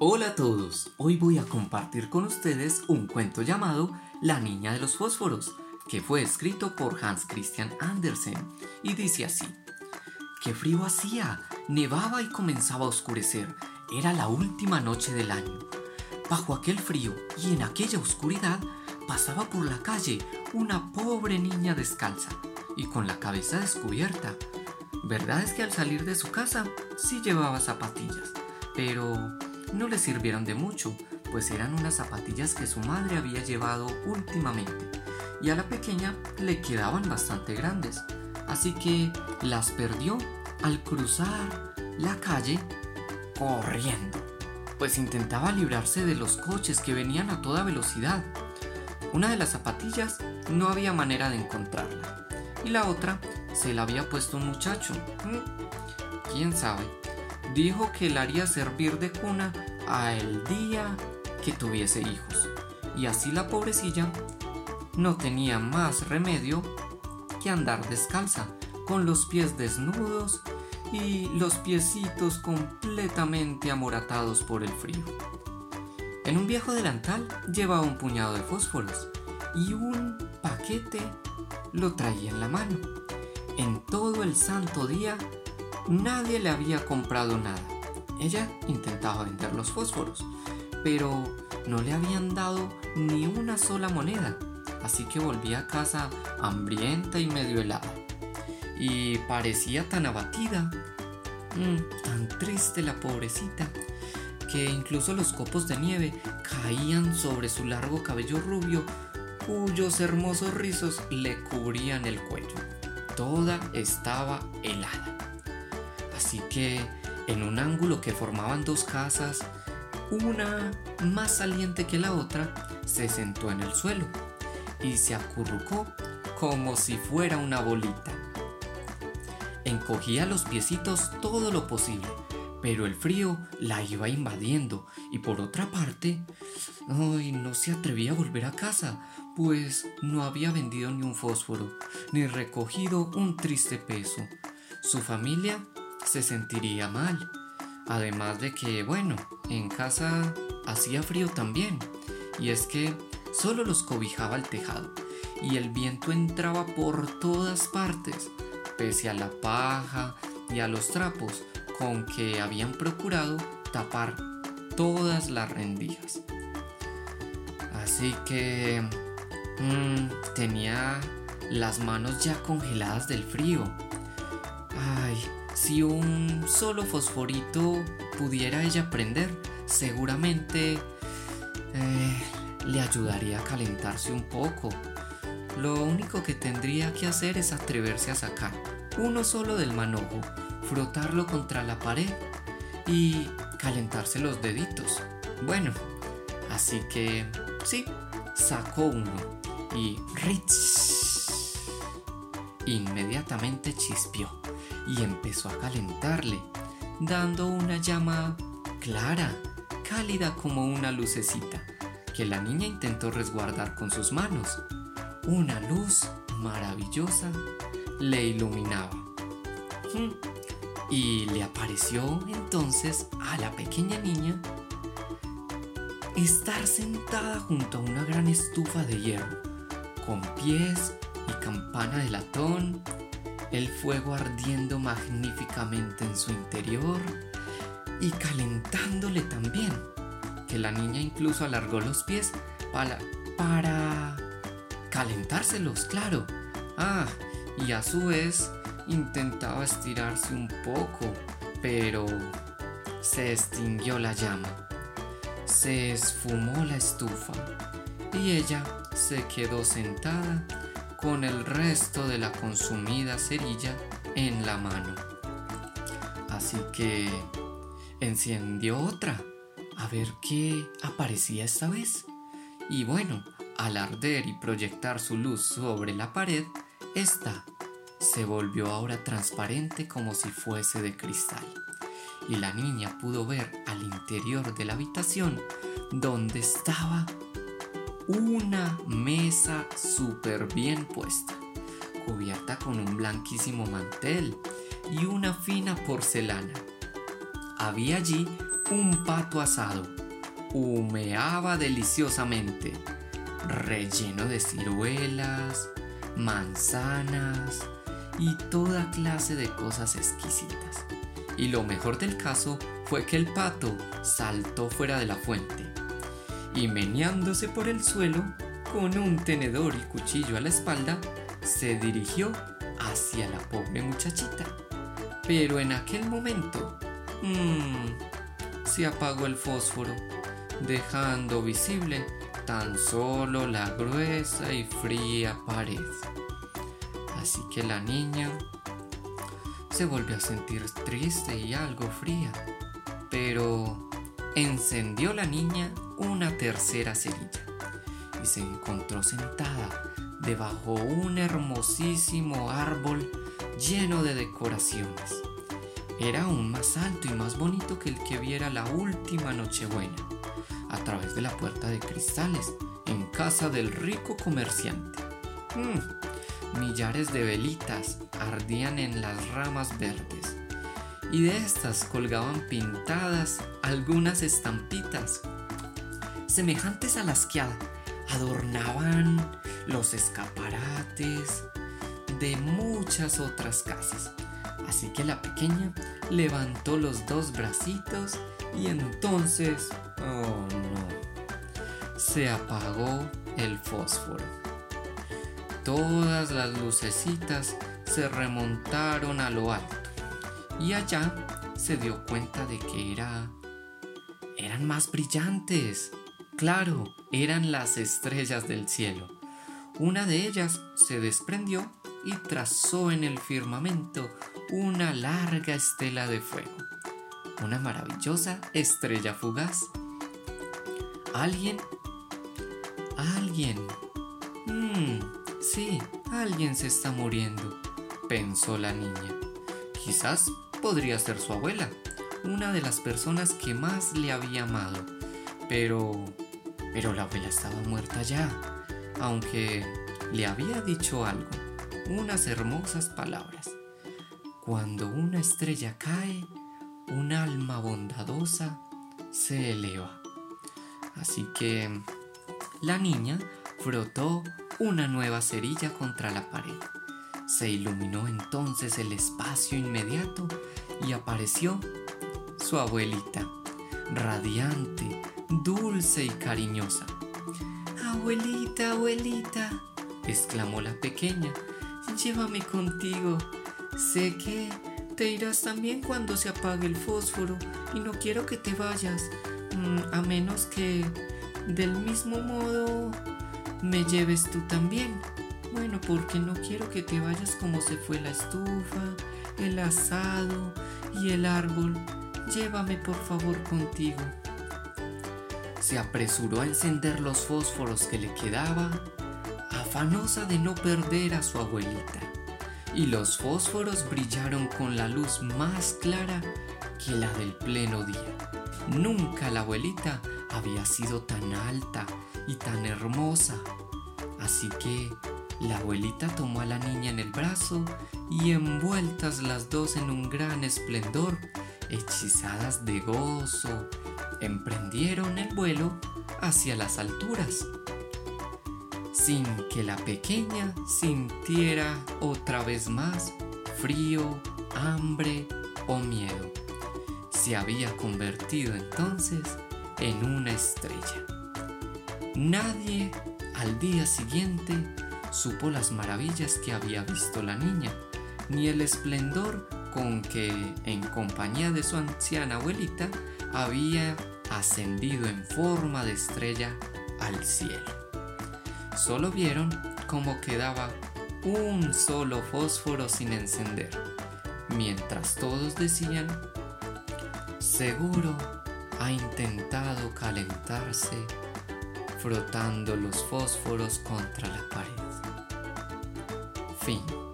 Hola a todos, hoy voy a compartir con ustedes un cuento llamado La Niña de los Fósforos, que fue escrito por Hans Christian Andersen y dice así. ¡Qué frío hacía! Nevaba y comenzaba a oscurecer. Era la última noche del año. Bajo aquel frío y en aquella oscuridad pasaba por la calle una pobre niña descalza y con la cabeza descubierta. Verdad es que al salir de su casa sí llevaba zapatillas, pero no le sirvieron de mucho, pues eran unas zapatillas que su madre había llevado últimamente y a la pequeña le quedaban bastante grandes, así que las perdió al cruzar la calle corriendo, pues intentaba librarse de los coches que venían a toda velocidad. Una de las zapatillas no había manera de encontrarla y la otra se la había puesto un muchacho. Mm, ¿Quién sabe? Dijo que la haría servir de cuna a el día que tuviese hijos. Y así la pobrecilla no tenía más remedio que andar descalza, con los pies desnudos y los piecitos completamente amoratados por el frío. En un viejo delantal llevaba un puñado de fósforos y un paquete lo traía en la mano. En todo el santo día nadie le había comprado nada. Ella intentaba vender los fósforos, pero no le habían dado ni una sola moneda, así que volvía a casa hambrienta y medio helada. Y parecía tan abatida, mm, tan triste la pobrecita, que incluso los copos de nieve caían sobre su largo cabello rubio, cuyos hermosos rizos le cubrían el cuello. Toda estaba helada. Así que en un ángulo que formaban dos casas, una más saliente que la otra, se sentó en el suelo y se acurrucó como si fuera una bolita. Encogía los piecitos todo lo posible, pero el frío la iba invadiendo y por otra parte, ay, no se atrevía a volver a casa, pues no había vendido ni un fósforo, ni recogido un triste peso. Su familia se sentiría mal. Además de que, bueno, en casa hacía frío también. Y es que solo los cobijaba el tejado y el viento entraba por todas partes, pese a la paja y a los trapos con que habían procurado tapar todas las rendijas. Así que mmm, tenía las manos ya congeladas del frío. Ay, si un solo fosforito pudiera ella prender, seguramente eh, le ayudaría a calentarse un poco. Lo único que tendría que hacer es atreverse a sacar uno solo del manojo, frotarlo contra la pared y calentarse los deditos. Bueno, así que sí, sacó uno y ¡rich! inmediatamente chispió y empezó a calentarle, dando una llama clara, cálida como una lucecita, que la niña intentó resguardar con sus manos. Una luz maravillosa le iluminaba. Hmm. Y le apareció entonces a la pequeña niña estar sentada junto a una gran estufa de hierro, con pies y campana de latón el fuego ardiendo magníficamente en su interior y calentándole también, que la niña incluso alargó los pies para, para calentárselos, claro. Ah, y a su vez intentaba estirarse un poco, pero se extinguió la llama, se esfumó la estufa y ella se quedó sentada con el resto de la consumida cerilla en la mano. Así que encendió otra, a ver qué aparecía esta vez. Y bueno, al arder y proyectar su luz sobre la pared, esta se volvió ahora transparente como si fuese de cristal. Y la niña pudo ver al interior de la habitación donde estaba una mesa súper bien puesta, cubierta con un blanquísimo mantel y una fina porcelana. Había allí un pato asado. Humeaba deliciosamente, relleno de ciruelas, manzanas y toda clase de cosas exquisitas. Y lo mejor del caso fue que el pato saltó fuera de la fuente y meneándose por el suelo, con un tenedor y cuchillo a la espalda, se dirigió hacia la pobre muchachita. Pero en aquel momento, mmm, se apagó el fósforo, dejando visible tan solo la gruesa y fría pared. Así que la niña se volvió a sentir triste y algo fría, pero encendió la niña una tercera cerilla y se encontró sentada debajo un hermosísimo árbol lleno de decoraciones. Era aún más alto y más bonito que el que viera la última Nochebuena, a través de la puerta de cristales, en casa del rico comerciante. Mm, millares de velitas ardían en las ramas verdes, y de estas colgaban pintadas algunas estampitas semejantes a las que adornaban los escaparates de muchas otras casas. Así que la pequeña levantó los dos bracitos y entonces, oh no, se apagó el fósforo. Todas las lucecitas se remontaron a lo alto y allá se dio cuenta de que era eran más brillantes. Claro, eran las estrellas del cielo. Una de ellas se desprendió y trazó en el firmamento una larga estela de fuego, una maravillosa estrella fugaz. Alguien, alguien, mmm, sí, alguien se está muriendo, pensó la niña. Quizás podría ser su abuela, una de las personas que más le había amado, pero pero la abuela estaba muerta ya, aunque le había dicho algo, unas hermosas palabras. Cuando una estrella cae, un alma bondadosa se eleva. Así que la niña frotó una nueva cerilla contra la pared. Se iluminó entonces el espacio inmediato y apareció su abuelita, radiante, dulce y cariñosa. Abuelita, abuelita, exclamó la pequeña, llévame contigo. Sé que te irás también cuando se apague el fósforo y no quiero que te vayas, mm, a menos que del mismo modo me lleves tú también. Bueno, porque no quiero que te vayas como se fue la estufa, el asado y el árbol. Llévame por favor contigo se apresuró a encender los fósforos que le quedaba, afanosa de no perder a su abuelita. Y los fósforos brillaron con la luz más clara que la del pleno día. Nunca la abuelita había sido tan alta y tan hermosa. Así que la abuelita tomó a la niña en el brazo y envueltas las dos en un gran esplendor, hechizadas de gozo, emprendieron el vuelo hacia las alturas, sin que la pequeña sintiera otra vez más frío, hambre o miedo. Se había convertido entonces en una estrella. Nadie al día siguiente supo las maravillas que había visto la niña, ni el esplendor con que, en compañía de su anciana abuelita, había ascendido en forma de estrella al cielo. Solo vieron cómo quedaba un solo fósforo sin encender, mientras todos decían, seguro ha intentado calentarse frotando los fósforos contra la pared. Fin.